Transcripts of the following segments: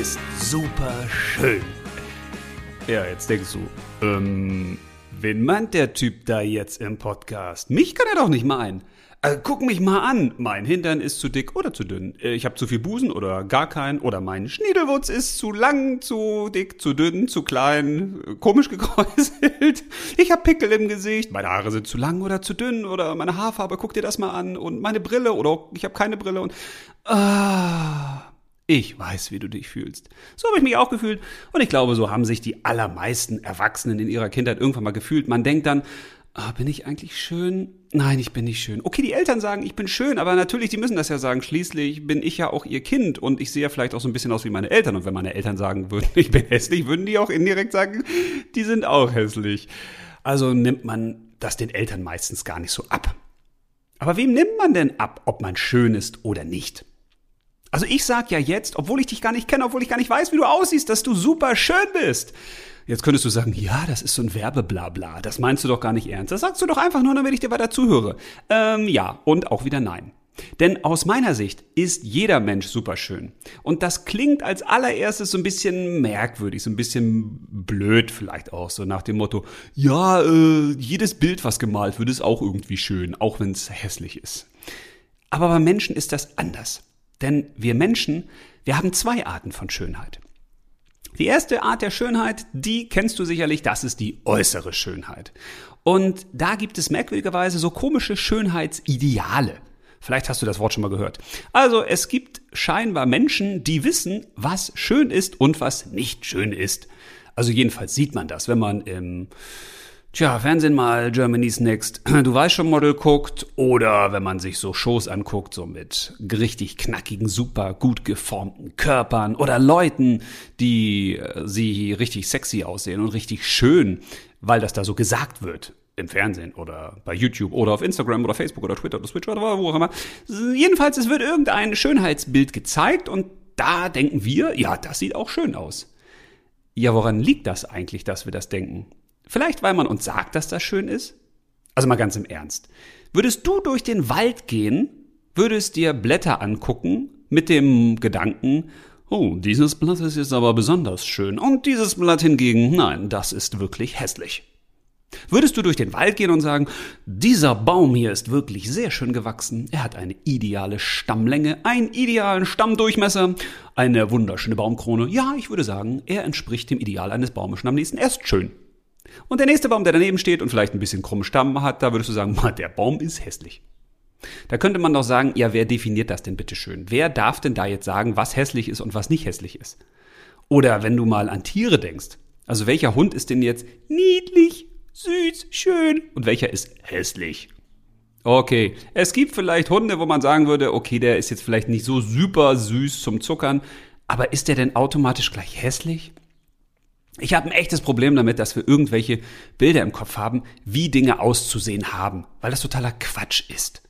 bist super schön. Ja, jetzt denkst du, ähm, wen meint der Typ da jetzt im Podcast? Mich kann er doch nicht meinen. Äh, guck mich mal an. Mein Hintern ist zu dick oder zu dünn. Äh, ich habe zu viel Busen oder gar keinen. Oder mein Schniedelwurz ist zu lang, zu dick, zu dünn, zu klein, äh, komisch gekräuselt. Ich habe Pickel im Gesicht. Meine Haare sind zu lang oder zu dünn. Oder meine Haarfarbe, guck dir das mal an. Und meine Brille oder ich habe keine Brille. Und ah, ich weiß, wie du dich fühlst. So habe ich mich auch gefühlt. Und ich glaube, so haben sich die allermeisten Erwachsenen in ihrer Kindheit irgendwann mal gefühlt. Man denkt dann, ah, bin ich eigentlich schön? Nein, ich bin nicht schön. Okay, die Eltern sagen, ich bin schön, aber natürlich, die müssen das ja sagen. Schließlich bin ich ja auch ihr Kind und ich sehe ja vielleicht auch so ein bisschen aus wie meine Eltern. Und wenn meine Eltern sagen würden, ich bin hässlich, würden die auch indirekt sagen, die sind auch hässlich. Also nimmt man das den Eltern meistens gar nicht so ab. Aber wem nimmt man denn ab, ob man schön ist oder nicht? Also ich sag ja jetzt, obwohl ich dich gar nicht kenne, obwohl ich gar nicht weiß, wie du aussiehst, dass du super schön bist. Jetzt könntest du sagen, ja, das ist so ein Werbeblabla. Das meinst du doch gar nicht ernst. Das sagst du doch einfach nur, damit ich dir weiter zuhöre. Ähm, ja, und auch wieder nein. Denn aus meiner Sicht ist jeder Mensch super schön. Und das klingt als allererstes so ein bisschen merkwürdig, so ein bisschen blöd vielleicht auch, so nach dem Motto, ja, äh, jedes Bild, was gemalt wird, ist auch irgendwie schön, auch wenn es hässlich ist. Aber bei Menschen ist das anders. Denn wir Menschen, wir haben zwei Arten von Schönheit. Die erste Art der Schönheit, die kennst du sicherlich, das ist die äußere Schönheit. Und da gibt es merkwürdigerweise so komische Schönheitsideale. Vielleicht hast du das Wort schon mal gehört. Also es gibt scheinbar Menschen, die wissen, was schön ist und was nicht schön ist. Also jedenfalls sieht man das, wenn man im Tja, Fernsehen mal Germany's Next, du weißt schon Model guckt oder wenn man sich so Shows anguckt, so mit richtig knackigen, super gut geformten Körpern oder Leuten, die äh, sie richtig sexy aussehen und richtig schön, weil das da so gesagt wird im Fernsehen oder bei YouTube oder auf Instagram oder Facebook oder Twitter oder Switch oder wo auch immer. Jedenfalls, es wird irgendein Schönheitsbild gezeigt und da denken wir, ja, das sieht auch schön aus. Ja, woran liegt das eigentlich, dass wir das denken? Vielleicht, weil man uns sagt, dass das schön ist? Also mal ganz im Ernst. Würdest du durch den Wald gehen, würdest dir Blätter angucken mit dem Gedanken, oh, dieses Blatt ist jetzt aber besonders schön und dieses Blatt hingegen, nein, das ist wirklich hässlich. Würdest du durch den Wald gehen und sagen, dieser Baum hier ist wirklich sehr schön gewachsen, er hat eine ideale Stammlänge, einen idealen Stammdurchmesser, eine wunderschöne Baumkrone. Ja, ich würde sagen, er entspricht dem Ideal eines Baumes am nächsten. Er ist schön. Und der nächste Baum, der daneben steht und vielleicht ein bisschen krummen Stamm hat, da würdest du sagen, der Baum ist hässlich. Da könnte man doch sagen, ja, wer definiert das denn bitte schön? Wer darf denn da jetzt sagen, was hässlich ist und was nicht hässlich ist? Oder wenn du mal an Tiere denkst, also welcher Hund ist denn jetzt niedlich, süß, schön und welcher ist hässlich? Okay, es gibt vielleicht Hunde, wo man sagen würde, okay, der ist jetzt vielleicht nicht so super süß zum Zuckern, aber ist der denn automatisch gleich hässlich? Ich habe ein echtes Problem damit, dass wir irgendwelche Bilder im Kopf haben, wie Dinge auszusehen haben, weil das totaler Quatsch ist.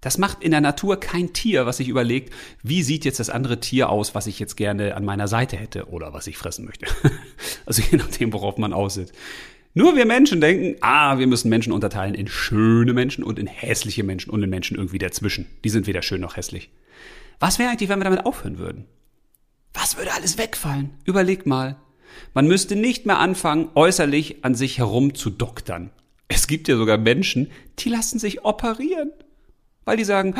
Das macht in der Natur kein Tier, was sich überlegt, wie sieht jetzt das andere Tier aus, was ich jetzt gerne an meiner Seite hätte oder was ich fressen möchte. also je nachdem, worauf man aussieht. Nur wir Menschen denken, ah, wir müssen Menschen unterteilen in schöne Menschen und in hässliche Menschen und in Menschen irgendwie dazwischen. Die sind weder schön noch hässlich. Was wäre eigentlich, wenn wir damit aufhören würden? Was würde alles wegfallen? Überleg mal. Man müsste nicht mehr anfangen, äußerlich an sich herum zu doktern. Es gibt ja sogar Menschen, die lassen sich operieren. Weil die sagen,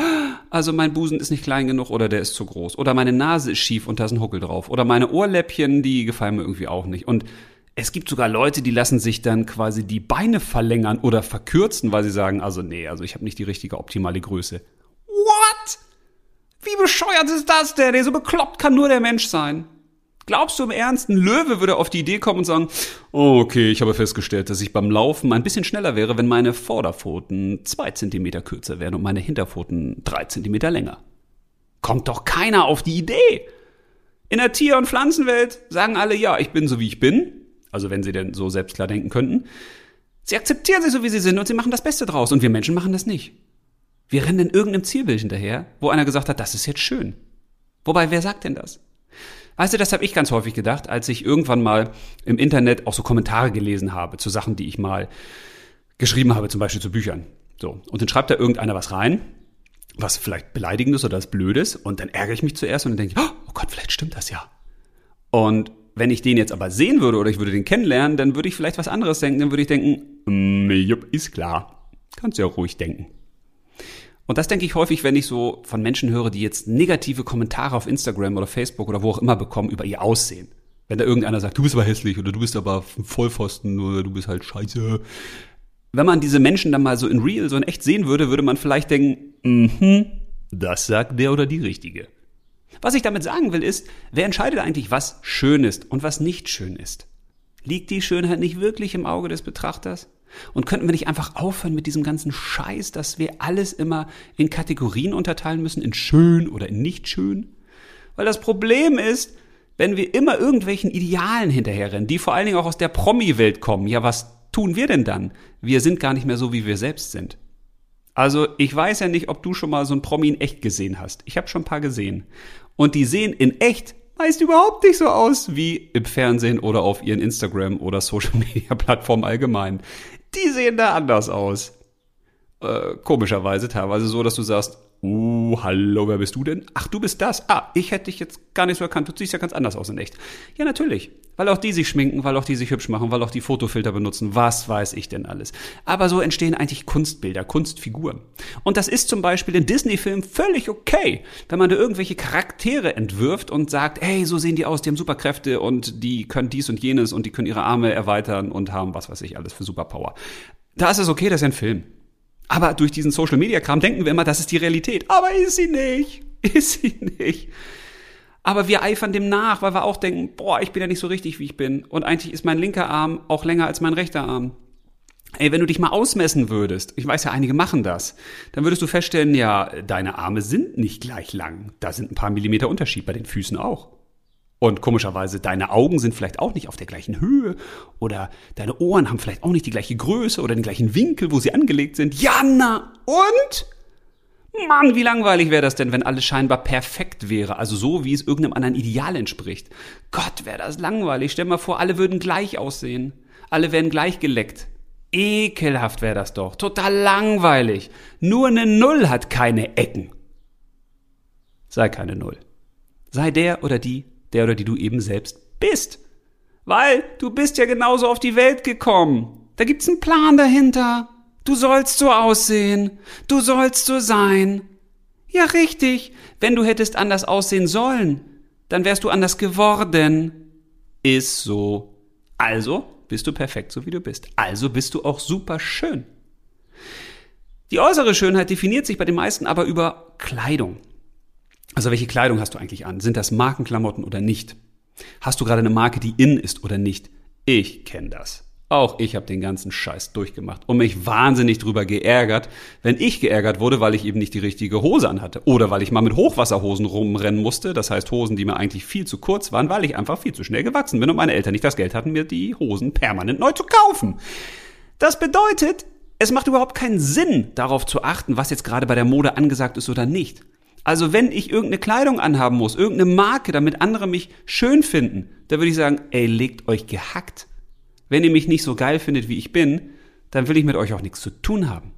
also mein Busen ist nicht klein genug oder der ist zu groß. Oder meine Nase ist schief und da ist ein Huckel drauf. Oder meine Ohrläppchen, die gefallen mir irgendwie auch nicht. Und es gibt sogar Leute, die lassen sich dann quasi die Beine verlängern oder verkürzen, weil sie sagen, also nee, also ich habe nicht die richtige optimale Größe. What? Wie bescheuert ist das denn? So bekloppt kann nur der Mensch sein. Glaubst du im Ernst, ein Löwe würde auf die Idee kommen und sagen, oh, okay, ich habe festgestellt, dass ich beim Laufen ein bisschen schneller wäre, wenn meine Vorderpfoten zwei Zentimeter kürzer wären und meine Hinterpfoten drei Zentimeter länger. Kommt doch keiner auf die Idee. In der Tier- und Pflanzenwelt sagen alle, ja, ich bin so wie ich bin. Also wenn sie denn so selbst klar denken könnten. Sie akzeptieren sich so wie sie sind und sie machen das Beste draus. Und wir Menschen machen das nicht. Wir rennen in irgendeinem Zielbild hinterher, wo einer gesagt hat, das ist jetzt schön. Wobei, wer sagt denn das? Weißt du, das habe ich ganz häufig gedacht, als ich irgendwann mal im Internet auch so Kommentare gelesen habe zu Sachen, die ich mal geschrieben habe, zum Beispiel zu Büchern. So. Und dann schreibt da irgendeiner was rein, was vielleicht beleidigendes oder was Blödes, und dann ärgere ich mich zuerst und dann denke ich, oh Gott, vielleicht stimmt das ja. Und wenn ich den jetzt aber sehen würde oder ich würde den kennenlernen, dann würde ich vielleicht was anderes denken. Dann würde ich denken, mm, jupp, ist klar. Kannst ja ruhig denken. Und das denke ich häufig, wenn ich so von Menschen höre, die jetzt negative Kommentare auf Instagram oder Facebook oder wo auch immer bekommen über ihr Aussehen. Wenn da irgendeiner sagt, du bist aber hässlich oder du bist aber Vollpfosten oder du bist halt scheiße. Wenn man diese Menschen dann mal so in real, so in echt sehen würde, würde man vielleicht denken, mhm, das sagt der oder die Richtige. Was ich damit sagen will ist, wer entscheidet eigentlich, was schön ist und was nicht schön ist? Liegt die Schönheit nicht wirklich im Auge des Betrachters? Und könnten wir nicht einfach aufhören mit diesem ganzen Scheiß, dass wir alles immer in Kategorien unterteilen müssen, in schön oder in nicht schön? Weil das Problem ist, wenn wir immer irgendwelchen Idealen hinterherrennen, die vor allen Dingen auch aus der Promi-Welt kommen, ja, was tun wir denn dann? Wir sind gar nicht mehr so, wie wir selbst sind. Also ich weiß ja nicht, ob du schon mal so ein Promi in echt gesehen hast. Ich habe schon ein paar gesehen. Und die sehen in echt meist überhaupt nicht so aus wie im Fernsehen oder auf ihren Instagram oder Social Media Plattformen allgemein. Die sehen da anders aus. Äh, komischerweise teilweise so, dass du sagst, Uh, hallo, wer bist du denn? Ach, du bist das. Ah, ich hätte dich jetzt gar nicht so erkannt. Du siehst ja ganz anders aus in echt. Ja, natürlich. Weil auch die sich schminken, weil auch die sich hübsch machen, weil auch die Fotofilter benutzen. Was weiß ich denn alles. Aber so entstehen eigentlich Kunstbilder, Kunstfiguren. Und das ist zum Beispiel in Disney-Filmen völlig okay, wenn man da irgendwelche Charaktere entwirft und sagt, hey, so sehen die aus, die haben Superkräfte und die können dies und jenes und die können ihre Arme erweitern und haben was weiß ich alles für Superpower. Da ist es okay, das ist ein Film. Aber durch diesen Social Media Kram denken wir immer, das ist die Realität. Aber ist sie nicht. Ist sie nicht. Aber wir eifern dem nach, weil wir auch denken, boah, ich bin ja nicht so richtig, wie ich bin. Und eigentlich ist mein linker Arm auch länger als mein rechter Arm. Ey, wenn du dich mal ausmessen würdest, ich weiß ja, einige machen das, dann würdest du feststellen, ja, deine Arme sind nicht gleich lang. Da sind ein paar Millimeter Unterschied, bei den Füßen auch. Und komischerweise, deine Augen sind vielleicht auch nicht auf der gleichen Höhe oder deine Ohren haben vielleicht auch nicht die gleiche Größe oder den gleichen Winkel, wo sie angelegt sind. Jana, und? Mann, wie langweilig wäre das denn, wenn alles scheinbar perfekt wäre, also so, wie es irgendeinem anderen Ideal entspricht. Gott, wäre das langweilig. Stell mal vor, alle würden gleich aussehen. Alle wären gleich geleckt. Ekelhaft wäre das doch. Total langweilig. Nur eine Null hat keine Ecken. Sei keine Null. Sei der oder die, der oder die du eben selbst bist. Weil du bist ja genauso auf die Welt gekommen. Da gibt's einen Plan dahinter. Du sollst so aussehen. Du sollst so sein. Ja, richtig. Wenn du hättest anders aussehen sollen, dann wärst du anders geworden. Ist so. Also bist du perfekt, so wie du bist. Also bist du auch super schön. Die äußere Schönheit definiert sich bei den meisten aber über Kleidung. Also welche Kleidung hast du eigentlich an? Sind das Markenklamotten oder nicht? Hast du gerade eine Marke, die in ist oder nicht? Ich kenne das. Auch ich habe den ganzen Scheiß durchgemacht und mich wahnsinnig drüber geärgert, wenn ich geärgert wurde, weil ich eben nicht die richtige Hose anhatte oder weil ich mal mit Hochwasserhosen rumrennen musste, das heißt Hosen, die mir eigentlich viel zu kurz waren, weil ich einfach viel zu schnell gewachsen bin und meine Eltern nicht das Geld hatten, mir die Hosen permanent neu zu kaufen. Das bedeutet, es macht überhaupt keinen Sinn, darauf zu achten, was jetzt gerade bei der Mode angesagt ist oder nicht. Also wenn ich irgendeine Kleidung anhaben muss, irgendeine Marke, damit andere mich schön finden, da würde ich sagen, ey, legt euch gehackt. Wenn ihr mich nicht so geil findet, wie ich bin, dann will ich mit euch auch nichts zu tun haben.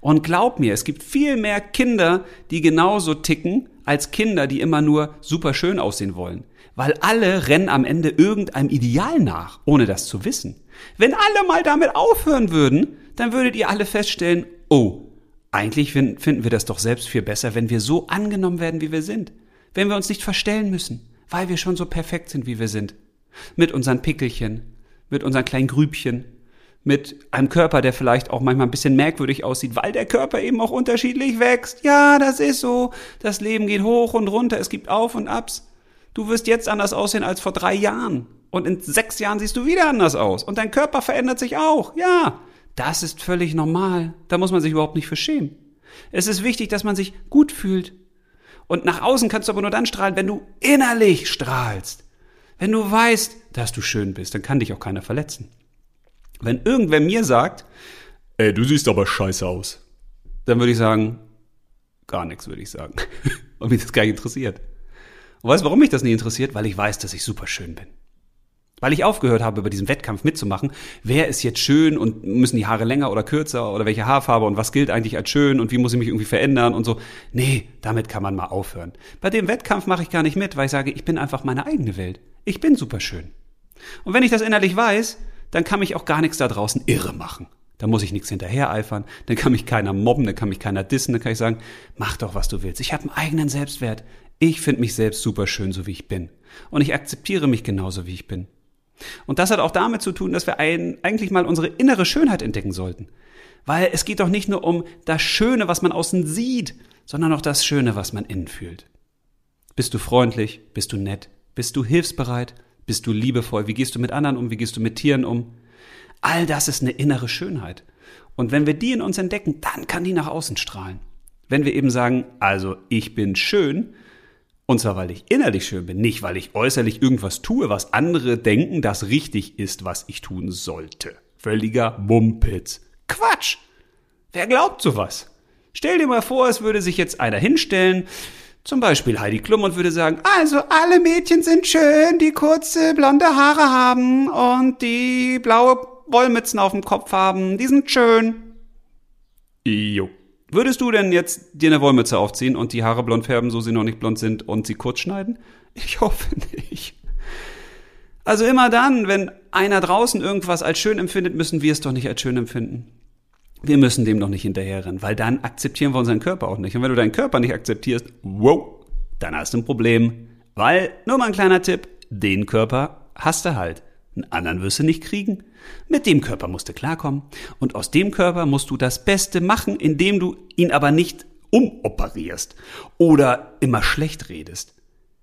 Und glaub mir, es gibt viel mehr Kinder, die genauso ticken, als Kinder, die immer nur super schön aussehen wollen. Weil alle rennen am Ende irgendeinem Ideal nach, ohne das zu wissen. Wenn alle mal damit aufhören würden, dann würdet ihr alle feststellen, oh, eigentlich finden wir das doch selbst viel besser, wenn wir so angenommen werden, wie wir sind. Wenn wir uns nicht verstellen müssen, weil wir schon so perfekt sind, wie wir sind. Mit unseren Pickelchen, mit unseren kleinen Grübchen, mit einem Körper, der vielleicht auch manchmal ein bisschen merkwürdig aussieht, weil der Körper eben auch unterschiedlich wächst. Ja, das ist so. Das Leben geht hoch und runter, es gibt Auf und Abs. Du wirst jetzt anders aussehen als vor drei Jahren. Und in sechs Jahren siehst du wieder anders aus. Und dein Körper verändert sich auch. Ja. Das ist völlig normal. Da muss man sich überhaupt nicht für schämen. Es ist wichtig, dass man sich gut fühlt. Und nach außen kannst du aber nur dann strahlen, wenn du innerlich strahlst. Wenn du weißt, dass du schön bist, dann kann dich auch keiner verletzen. Wenn irgendwer mir sagt, ey, du siehst aber scheiße aus, dann würde ich sagen, gar nichts würde ich sagen. Und mich das gar nicht interessiert. Und weißt du, warum mich das nicht interessiert? Weil ich weiß, dass ich super schön bin. Weil ich aufgehört habe, über diesen Wettkampf mitzumachen. Wer ist jetzt schön und müssen die Haare länger oder kürzer oder welche Haarfarbe und was gilt eigentlich als schön und wie muss ich mich irgendwie verändern und so. Nee, damit kann man mal aufhören. Bei dem Wettkampf mache ich gar nicht mit, weil ich sage, ich bin einfach meine eigene Welt. Ich bin super schön. Und wenn ich das innerlich weiß, dann kann mich auch gar nichts da draußen irre machen. Da muss ich nichts hinterher eifern, dann kann mich keiner mobben, dann kann mich keiner dissen, dann kann ich sagen, mach doch, was du willst. Ich habe einen eigenen Selbstwert. Ich finde mich selbst super schön, so wie ich bin. Und ich akzeptiere mich genauso, wie ich bin. Und das hat auch damit zu tun, dass wir ein, eigentlich mal unsere innere Schönheit entdecken sollten. Weil es geht doch nicht nur um das Schöne, was man außen sieht, sondern auch das Schöne, was man innen fühlt. Bist du freundlich? Bist du nett? Bist du hilfsbereit? Bist du liebevoll? Wie gehst du mit anderen um? Wie gehst du mit Tieren um? All das ist eine innere Schönheit. Und wenn wir die in uns entdecken, dann kann die nach außen strahlen. Wenn wir eben sagen, also ich bin schön, und zwar weil ich innerlich schön bin, nicht weil ich äußerlich irgendwas tue, was andere denken, das richtig ist, was ich tun sollte. Völliger Mumpitz. Quatsch! Wer glaubt sowas? Stell dir mal vor, es würde sich jetzt einer hinstellen, zum Beispiel Heidi Klum und würde sagen, also alle Mädchen sind schön, die kurze blonde Haare haben und die blaue Wollmützen auf dem Kopf haben, die sind schön. Jo. Würdest du denn jetzt dir eine Wollmütze aufziehen und die Haare blond färben, so sie noch nicht blond sind und sie kurz schneiden? Ich hoffe nicht. Also immer dann, wenn einer draußen irgendwas als schön empfindet, müssen wir es doch nicht als schön empfinden. Wir müssen dem doch nicht hinterherrennen, weil dann akzeptieren wir unseren Körper auch nicht. Und wenn du deinen Körper nicht akzeptierst, wow, dann hast du ein Problem. Weil, nur mal ein kleiner Tipp, den Körper hast du halt. Einen anderen wirst du nicht kriegen. Mit dem Körper musst du klarkommen. Und aus dem Körper musst du das Beste machen, indem du ihn aber nicht umoperierst oder immer schlecht redest.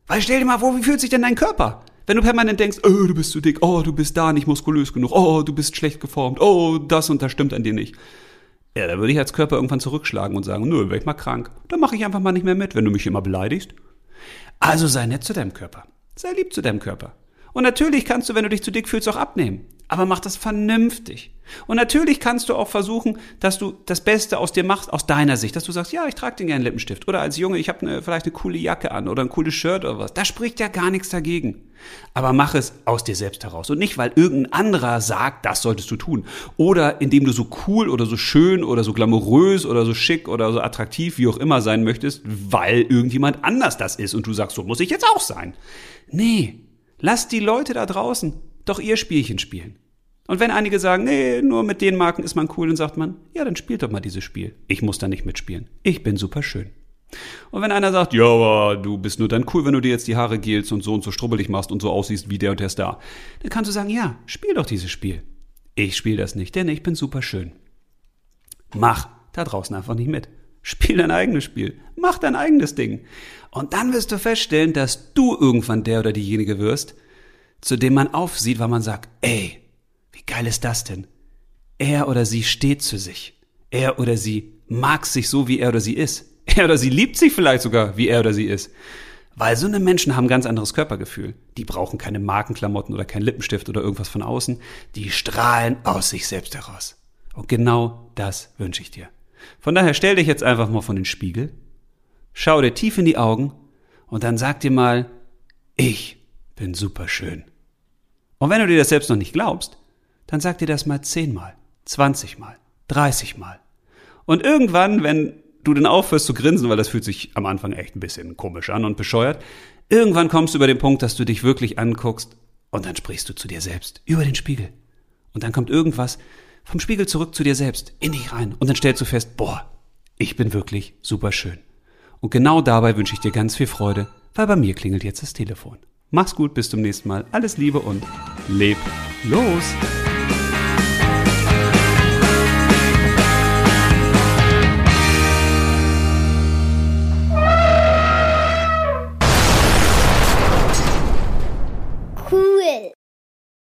Weil stell dir mal vor, wie fühlt sich denn dein Körper? Wenn du permanent denkst, oh, du bist zu dick, oh, du bist da nicht muskulös genug, oh, du bist schlecht geformt, oh, das und das stimmt an dir nicht. Ja, da würde ich als Körper irgendwann zurückschlagen und sagen, nö, werd ich mal krank. Dann mache ich einfach mal nicht mehr mit, wenn du mich immer beleidigst. Also sei nett zu deinem Körper. Sei lieb zu deinem Körper. Und natürlich kannst du, wenn du dich zu dick fühlst, auch abnehmen. Aber mach das vernünftig. Und natürlich kannst du auch versuchen, dass du das Beste aus dir machst, aus deiner Sicht. Dass du sagst, ja, ich trage den gerne Lippenstift. Oder als Junge, ich habe eine, vielleicht eine coole Jacke an oder ein cooles Shirt oder was. Da spricht ja gar nichts dagegen. Aber mach es aus dir selbst heraus. Und nicht, weil irgendein anderer sagt, das solltest du tun. Oder indem du so cool oder so schön oder so glamourös oder so schick oder so attraktiv, wie auch immer sein möchtest, weil irgendjemand anders das ist. Und du sagst, so muss ich jetzt auch sein. Nee, Lasst die Leute da draußen doch ihr Spielchen spielen. Und wenn einige sagen, nee, nur mit den Marken ist man cool, dann sagt man, ja, dann spielt doch mal dieses Spiel. Ich muss da nicht mitspielen. Ich bin super schön. Und wenn einer sagt, ja, aber du bist nur dann cool, wenn du dir jetzt die Haare gelst und so und so strubbelig machst und so aussiehst wie der und der Star, dann kannst du sagen, ja, spiel doch dieses Spiel. Ich spiele das nicht, denn ich bin super schön. Mach da draußen einfach nicht mit. Spiel dein eigenes Spiel. Mach dein eigenes Ding. Und dann wirst du feststellen, dass du irgendwann der oder diejenige wirst, zu dem man aufsieht, weil man sagt, ey, wie geil ist das denn? Er oder sie steht zu sich. Er oder sie mag sich so, wie er oder sie ist. Er oder sie liebt sich vielleicht sogar, wie er oder sie ist. Weil so eine Menschen haben ganz anderes Körpergefühl. Die brauchen keine Markenklamotten oder keinen Lippenstift oder irgendwas von außen. Die strahlen aus sich selbst heraus. Und genau das wünsche ich dir. Von daher stell dich jetzt einfach mal vor den Spiegel, schau dir tief in die Augen und dann sag dir mal, ich bin super schön. Und wenn du dir das selbst noch nicht glaubst, dann sag dir das mal zehnmal, zwanzigmal, dreißigmal. Und irgendwann, wenn du dann aufhörst zu grinsen, weil das fühlt sich am Anfang echt ein bisschen komisch an und bescheuert, irgendwann kommst du über den Punkt, dass du dich wirklich anguckst und dann sprichst du zu dir selbst über den Spiegel. Und dann kommt irgendwas, vom Spiegel zurück zu dir selbst, in dich rein. Und dann stellst du fest, boah, ich bin wirklich super schön. Und genau dabei wünsche ich dir ganz viel Freude, weil bei mir klingelt jetzt das Telefon. Mach's gut, bis zum nächsten Mal. Alles Liebe und leb los!